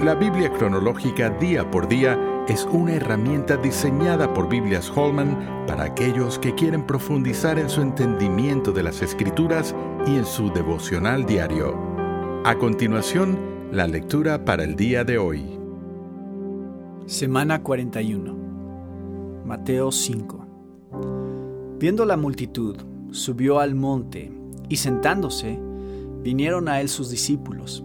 La Biblia cronológica día por día es una herramienta diseñada por Biblias Holman para aquellos que quieren profundizar en su entendimiento de las Escrituras y en su devocional diario. A continuación, la lectura para el día de hoy. Semana 41. Mateo 5. Viendo la multitud, subió al monte y sentándose, vinieron a él sus discípulos.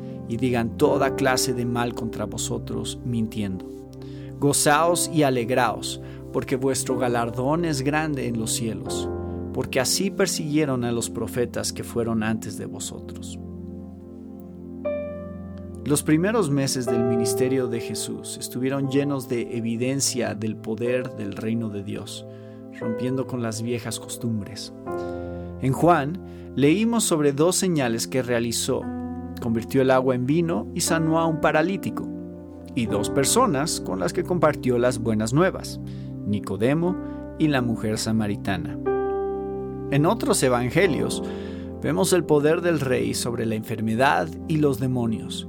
y digan toda clase de mal contra vosotros, mintiendo. Gozaos y alegraos, porque vuestro galardón es grande en los cielos, porque así persiguieron a los profetas que fueron antes de vosotros. Los primeros meses del ministerio de Jesús estuvieron llenos de evidencia del poder del reino de Dios, rompiendo con las viejas costumbres. En Juan leímos sobre dos señales que realizó convirtió el agua en vino y sanó a un paralítico, y dos personas con las que compartió las buenas nuevas, Nicodemo y la mujer samaritana. En otros evangelios vemos el poder del rey sobre la enfermedad y los demonios.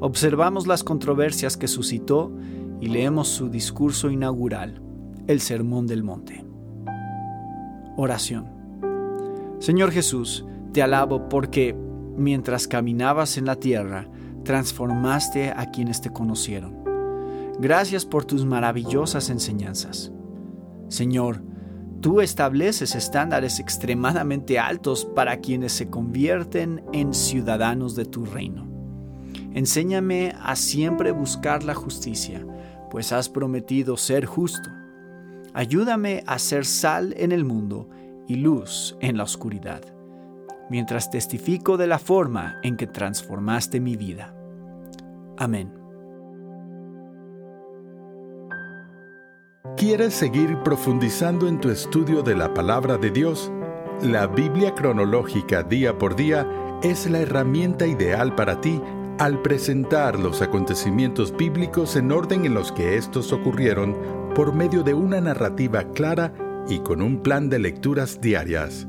Observamos las controversias que suscitó y leemos su discurso inaugural, el Sermón del Monte. Oración. Señor Jesús, te alabo porque mientras caminabas en la tierra, transformaste a quienes te conocieron. Gracias por tus maravillosas enseñanzas. Señor, tú estableces estándares extremadamente altos para quienes se convierten en ciudadanos de tu reino. Enséñame a siempre buscar la justicia, pues has prometido ser justo. Ayúdame a ser sal en el mundo y luz en la oscuridad mientras testifico de la forma en que transformaste mi vida. Amén. ¿Quieres seguir profundizando en tu estudio de la palabra de Dios? La Biblia cronológica día por día es la herramienta ideal para ti al presentar los acontecimientos bíblicos en orden en los que estos ocurrieron por medio de una narrativa clara y con un plan de lecturas diarias.